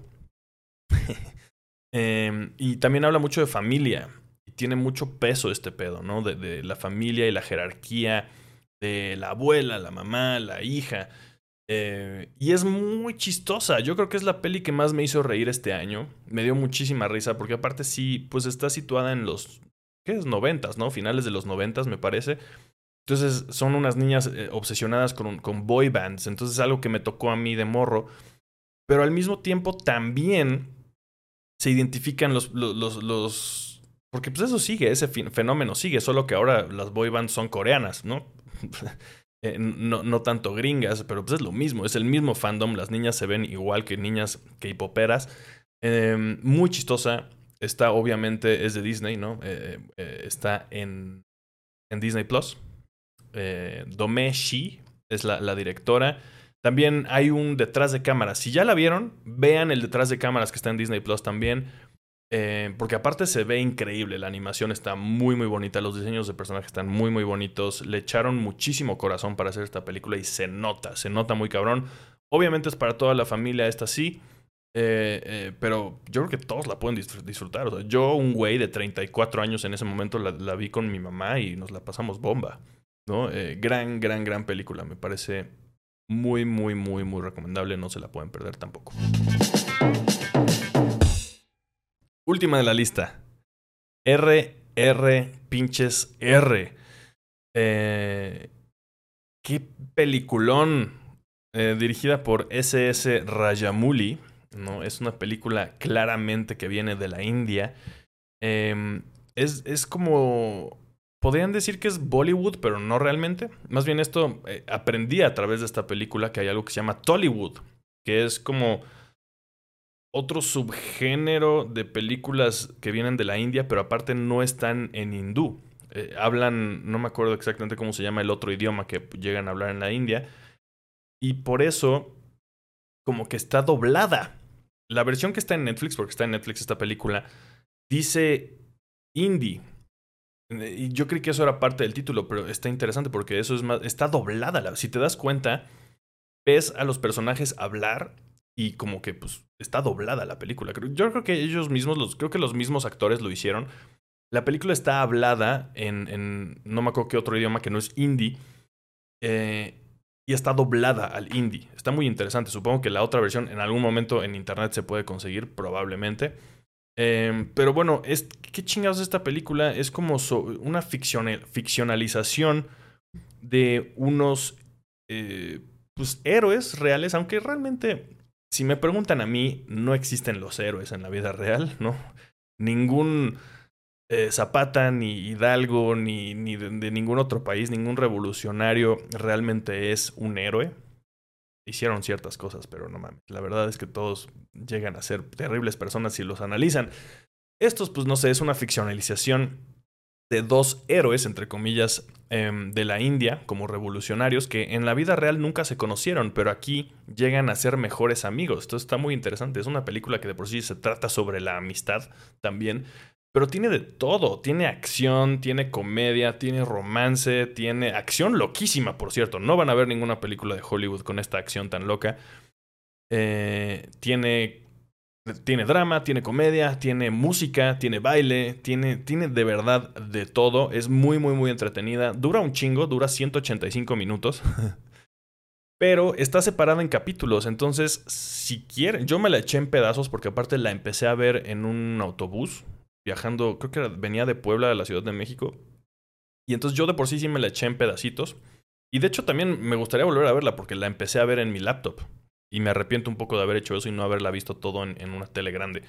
Em, y también habla mucho de familia. Y tiene mucho peso este pedo, ¿no? De, de la familia y la jerarquía, de la abuela, la mamá, la hija. Eh, y es muy chistosa. Yo creo que es la peli que más me hizo reír este año. Me dio muchísima risa porque aparte sí, pues está situada en los, ¿qué es? Noventas, ¿no? Finales de los noventas, me parece. Entonces son unas niñas eh, obsesionadas con, con boy bands. Entonces es algo que me tocó a mí de morro. Pero al mismo tiempo también se identifican los, los, los, porque pues eso sigue, ese fenómeno sigue, solo que ahora las boy bands son coreanas, ¿no? Eh, no, no tanto gringas, pero pues es lo mismo, es el mismo fandom, las niñas se ven igual que niñas que hipoperas Em, muy chistosa. Está, obviamente, es de Disney, ¿no? Eh, eh, está en, en Disney Plus. Dome Shi es la, la directora. También hay un detrás de cámaras. Si ya la vieron, vean el detrás de cámaras que está en Disney Plus también. Eh, porque aparte se ve increíble, la animación está muy muy bonita, los diseños de personajes están muy muy bonitos, le echaron muchísimo corazón para hacer esta película y se nota, se nota muy cabrón. Obviamente es para toda la familia, esta sí, eh, eh, pero yo creo que todos la pueden disfrutar. Yo, un güey de 34 años en ese momento, la, la, vi con mi mamá y nos la pasamos bomba. ¿no? gran, gran, gran película, me parece muy, muy, muy, muy recomendable, no se la pueden perder tampoco. Última de la lista. R, R, pinches R. Eh, qué peliculón. Eh, dirigida por SS Rajamouli. ¿no? Es una película claramente que viene de la India. Eh, es, es, como. Podrían decir que es Bollywood, pero no realmente. Más bien esto eh, aprendí a través de esta película que hay algo que se llama Tollywood. Que es como otro subgénero de películas que vienen de la India, pero aparte no están en hindú. Eh, hablan, no me acuerdo exactamente cómo se llama el otro idioma que llegan a hablar en la India. Y por eso, como que está doblada. La versión que está en Netflix, porque está en Netflix esta película, dice indie. Y yo creí que eso era parte del título, pero está interesante porque eso es más. Está doblada. Si te das cuenta, ves a los personajes hablar y como que pues está doblada la película. Yo creo que ellos mismos, los, creo que los mismos actores lo hicieron. La película está hablada en, no me acuerdo qué otro idioma que no es hindi. Eh, y está doblada al hindi. Está muy interesante. Supongo que la otra versión en algún momento en internet se puede conseguir, probablemente. Eh, pero bueno, es, ¿qué chingados es esta película? Es como una ficcionalización de unos eh, pues, héroes reales, aunque realmente si me preguntan a mí, no existen los héroes en la vida real, ¿no? Ningún eh, Zapata, ni Hidalgo, ni, ni de, ningún otro país, ningún revolucionario realmente es un héroe. Hicieron ciertas cosas, pero no mames. La verdad es que todos llegan a ser terribles personas si los analizan. Estos, pues no sé, es una ficcionalización de dos héroes, entre comillas, em, de la India como revolucionarios que en la vida real nunca se conocieron, pero aquí llegan a ser mejores amigos. Esto está muy interesante. Es una película que de por sí se trata sobre la amistad también, pero tiene de todo. Tiene acción, tiene comedia, tiene romance, tiene acción loquísima, por cierto. No van a ver ninguna película de Hollywood con esta acción tan loca. Eh, tiene tiene drama, tiene comedia, tiene música, tiene baile, tiene, tiene de verdad de todo. Es muy, muy, muy entretenida. Dura un chingo, dura 185 minutos. Pero está separada en capítulos. Entonces, si quieren, yo me la eché en pedazos porque aparte la empecé a ver en un autobús. Viajando, creo que venía de Puebla a la Ciudad de México. Y entonces yo de por sí sí me la eché en pedacitos. Y de hecho también me gustaría volver a verla porque la empecé a ver en mi laptop. Y me arrepiento un poco de haber hecho eso y no haberla visto todo en, una tele grande.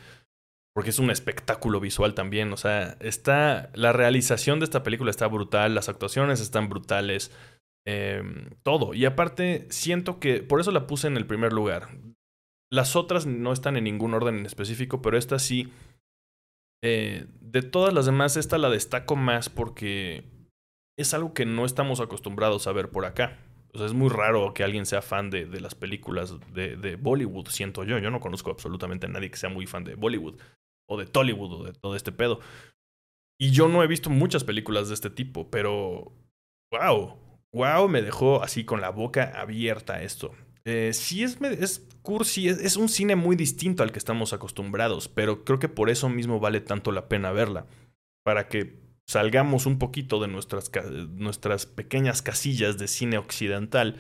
Porque es un espectáculo visual también. O sea, está. La realización de esta película está brutal. Las actuaciones están brutales. Em, todo. Y aparte, siento que. Por eso la puse en el primer lugar. Las otras no están en ningún orden en específico, pero esta sí. Eh, de todas las demás, esta la destaco más porque es algo que no estamos acostumbrados a ver por acá. O sea, es muy raro que alguien sea fan de, las películas de, de, Bollywood, siento yo. Yo no conozco absolutamente a nadie que sea muy fan de Bollywood o de Tollywood o de todo este pedo. Y yo no he visto muchas películas de este tipo, pero wow, wow, me dejó así con la boca abierta esto. Eh, sí es, cursi, es un cine muy distinto al que estamos acostumbrados, pero creo que por eso mismo vale tanto la pena verla. Para que salgamos un poquito de nuestras, nuestras pequeñas casillas de cine occidental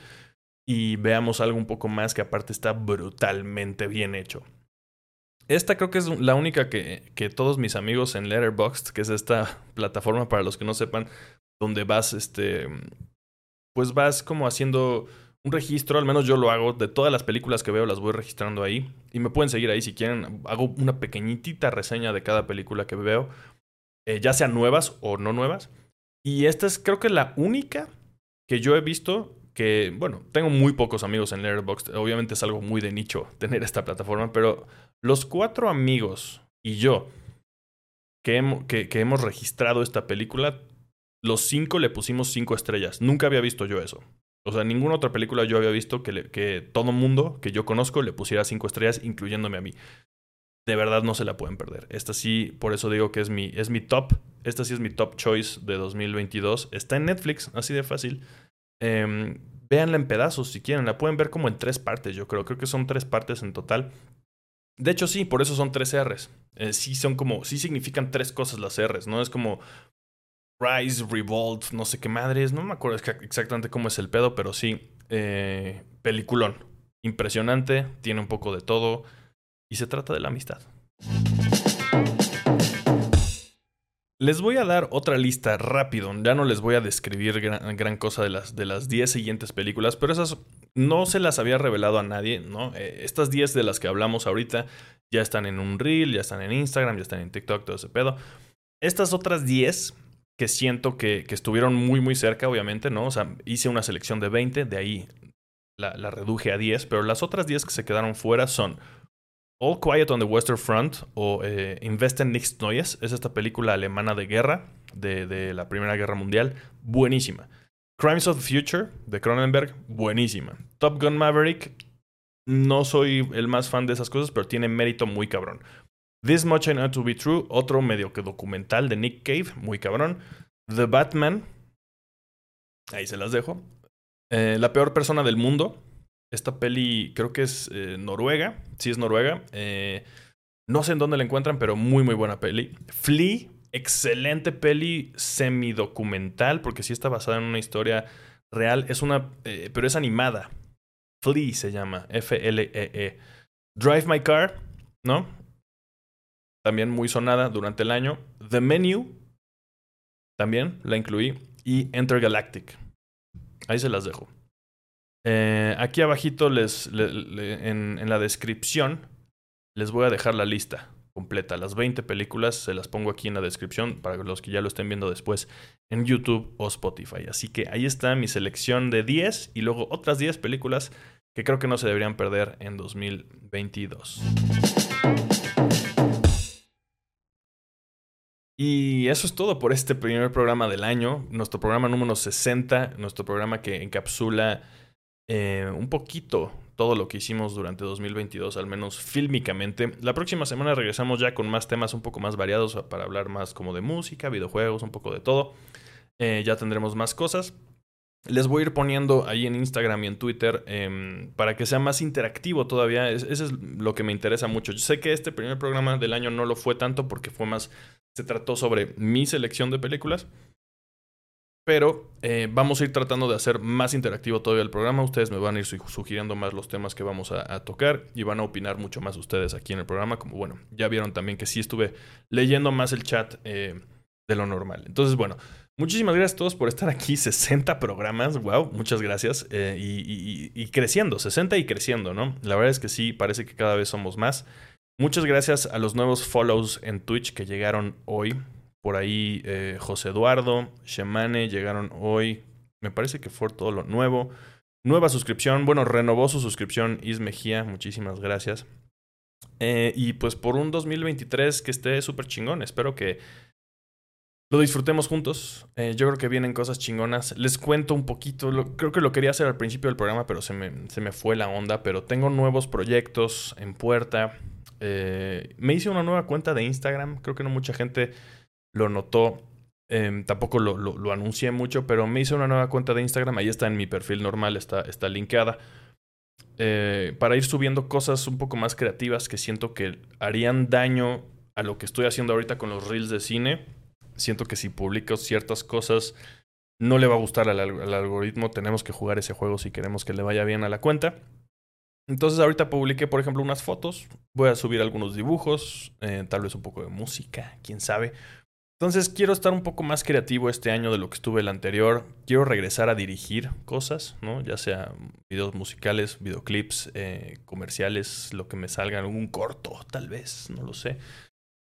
y veamos algo un poco más que aparte está brutalmente bien hecho. Esta creo que es la única que, que todos mis amigos en Letterboxd, que es esta plataforma para los que no sepan, donde vas, este, pues vas como haciendo un registro, al menos yo lo hago, de todas las películas que veo las voy registrando ahí y me pueden seguir ahí si quieren, hago una pequeñitita reseña de cada película que veo eh, ya sean nuevas o no nuevas. Y esta es creo que la única que yo he visto que, bueno, tengo muy pocos amigos en Letterboxd. Obviamente es algo muy de nicho tener esta plataforma, pero los cuatro amigos y yo que, hemos registrado esta película, los cinco le pusimos cinco estrellas. Nunca había visto yo eso. O sea, ninguna otra película yo había visto que, que todo mundo que yo conozco le pusiera cinco estrellas, incluyéndome a mí. De verdad no se la pueden perder. Esta sí, por eso digo que es mi, es mi top. Esta sí es mi top choice de 2022. Está en Netflix, así de fácil. Eh, véanla en pedazos si quieren. La pueden ver como en tres partes, yo creo. Creo que son tres partes en total. De hecho, sí, por eso son tres R's. Eh, sí son como, sí significan tres cosas las R's, ¿no? Es como Rise, Revolt, no sé qué madres. No me acuerdo exactamente cómo es el pedo, pero sí. Eh, peliculón. Impresionante, tiene un poco de todo. Y se trata de la amistad. Les voy a dar otra lista rápido. Ya no les voy a describir gran, cosa de las, de las 10 siguientes películas, pero esas no se las había revelado a nadie, ¿no? Eh, estas 10 de las que hablamos ahorita ya están en un reel, ya están en Instagram, ya están en TikTok, todo ese pedo. Estas otras 10 que siento que, que estuvieron muy, muy cerca, obviamente, ¿no? O sea, hice una selección de 20, de ahí la, la reduje a 10, pero las otras 10 que se quedaron fuera son All Quiet on the Western Front o eh, Investen Nichts Neues es esta película alemana de guerra, de, la Primera Guerra Mundial, buenísima. Crimes of the Future de Cronenberg, buenísima. Top Gun Maverick, no soy el más fan de esas cosas, pero tiene mérito muy cabrón. This Much I Know to Be True, otro medio que documental de Nick Cave, muy cabrón. The Batman, ahí se las dejo. Eh, la peor persona del mundo, esta peli creo que es eh, Noruega. Sí, es Noruega. Eh, no sé en dónde la encuentran, pero muy, muy buena peli. Flea, excelente peli semidocumental, porque sí está basada en una historia real. Es una. Eh, pero es animada. Flea se llama. F-L-E-E. -E. Drive My Car, ¿no? También muy sonada durante el año. The Menu. También la incluí. Y Intergalactic. Ahí se las dejo. Eh, aquí abajito les, en, en, la descripción les voy a dejar la lista completa. Las 20 películas se las pongo aquí en la descripción para los que ya lo estén viendo después en YouTube o Spotify. Así que ahí está mi selección de 10 y luego otras 10 películas que creo que no se deberían perder en 2022. Y eso es todo por este primer programa del año, nuestro programa número 60, nuestro programa que encapsula eh, un poquito todo lo que hicimos durante 2022, al menos fílmicamente. La próxima semana regresamos ya con más temas un poco más variados para hablar más como de música, videojuegos, un poco de todo. Eh, ya tendremos más cosas. Les voy a ir poniendo ahí en Instagram y en Twitter em, para que sea más interactivo todavía. eso es lo que me interesa mucho. Sé que este primer programa del año no lo fue tanto porque fue más, se trató sobre mi selección de películas. Pero eh, vamos a ir tratando de hacer más interactivo todavía el programa. Ustedes me van a ir sugiriendo más los temas que vamos a, tocar y van a opinar mucho más ustedes aquí en el programa. Como bueno, ya vieron también que sí estuve leyendo más el chat eh, de lo normal. Entonces, bueno, muchísimas gracias a todos por estar aquí. 60 programas, wow, muchas gracias. Eh, y, y creciendo, 60 y creciendo, ¿no? La verdad es que sí, parece que cada vez somos más. Muchas gracias a los nuevos follows en Twitch que llegaron hoy. Por ahí eh, José Eduardo, Shemane llegaron hoy. Me parece que fue todo lo nuevo. Nueva suscripción. Bueno, renovó su suscripción Is Mejía. Muchísimas gracias. Eh, y pues por un 2023 que esté súper chingón. Espero que lo disfrutemos juntos. Eh, yo creo que vienen cosas chingonas. Les cuento un poquito. creo que lo quería hacer al principio del programa, pero se me, se me fue la onda. Pero tengo nuevos proyectos en puerta. me hice una nueva cuenta de Instagram. Creo que no mucha gente lo notó. Em, tampoco lo, lo, anuncié mucho, pero me hice una nueva cuenta de Instagram. Ahí está en mi perfil normal, está, está linkeada. Eh, para ir subiendo cosas un poco más creativas que siento que harían daño a lo que estoy haciendo ahorita con los reels de cine. Siento que si publico ciertas cosas no le va a gustar al, algoritmo. Tenemos que jugar ese juego si queremos que le vaya bien a la cuenta. Entonces ahorita publiqué, por ejemplo, unas fotos. Voy a subir algunos dibujos, eh, tal vez un poco de música, quién sabe. Entonces quiero estar un poco más creativo este año de lo que estuve el anterior. Quiero regresar a dirigir cosas, ¿no? Ya sea videos musicales, videoclips, eh, comerciales, lo que me salga, algún corto, tal vez, no lo sé.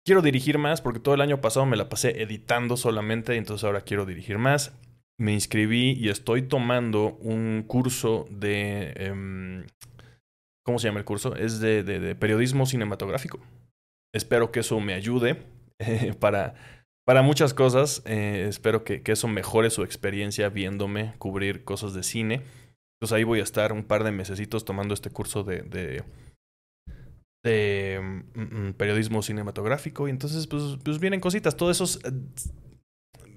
Quiero dirigir más porque todo el año pasado me la pasé editando solamente y entonces ahora quiero dirigir más. me inscribí y estoy tomando un curso de... Em, ¿Cómo se llama el curso? Es de, de, periodismo cinematográfico. Espero que eso me ayude para, para muchas cosas. Eh, espero que, que, eso mejore su experiencia viéndome cubrir cosas de cine. Entonces ahí voy a estar un par de mesecitos tomando este curso de, de, de mm, mm, periodismo cinematográfico. Y entonces, pues, pues vienen cositas. Todo eso eh,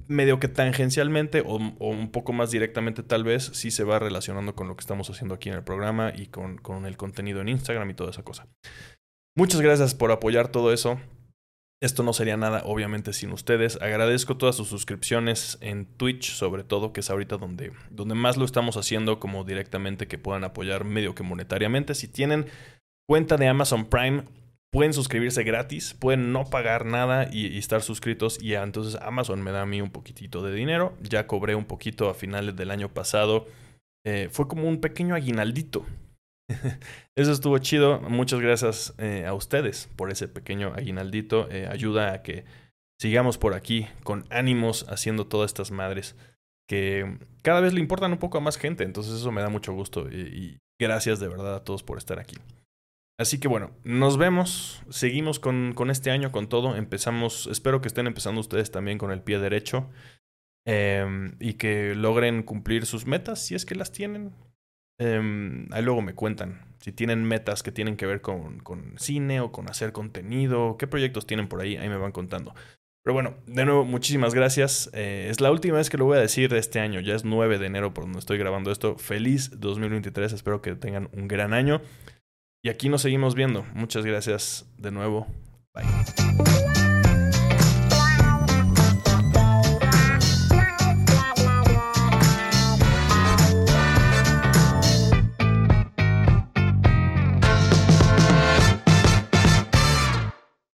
medio que tangencialmente o, un poco más directamente tal vez sí se va relacionando con lo que estamos haciendo aquí en el programa y con, con el contenido en Instagram y toda esa cosa. Muchas gracias por apoyar todo eso. Esto no sería nada, obviamente, sin ustedes. Agradezco todas sus suscripciones en Twitch, sobre todo, que es ahorita donde, donde más lo estamos haciendo, como directamente que puedan apoyar medio que monetariamente. Si tienen cuenta de Amazon Prime, pueden suscribirse gratis, pueden no pagar nada y, estar suscritos y entonces Amazon me da a mí un poquitito de dinero. Ya cobré un poquito a finales del año pasado. Eh, fue como un pequeño aguinaldito. Eso estuvo chido. Muchas gracias eh, a ustedes por ese pequeño aguinaldito. Eh, ayuda a que sigamos por aquí con ánimos haciendo todas estas madres que cada vez le importan un poco a más gente. Entonces eso me da mucho gusto y gracias de verdad a todos por estar aquí. Así que bueno, nos vemos, seguimos con, con, este año, con todo, empezamos, espero que estén empezando ustedes también con el pie derecho em, y que logren cumplir sus metas si es que las tienen. Em, ahí luego me cuentan si tienen metas que tienen que ver con, con cine o con hacer contenido, qué proyectos tienen por ahí, ahí me van contando. Pero bueno, de nuevo, muchísimas gracias. Eh, es la última vez que lo voy a decir de este año. Ya es 9 de enero por donde estoy grabando esto. Feliz 2023. Espero que tengan un gran año. Y aquí nos seguimos viendo. Muchas gracias de nuevo. Bye.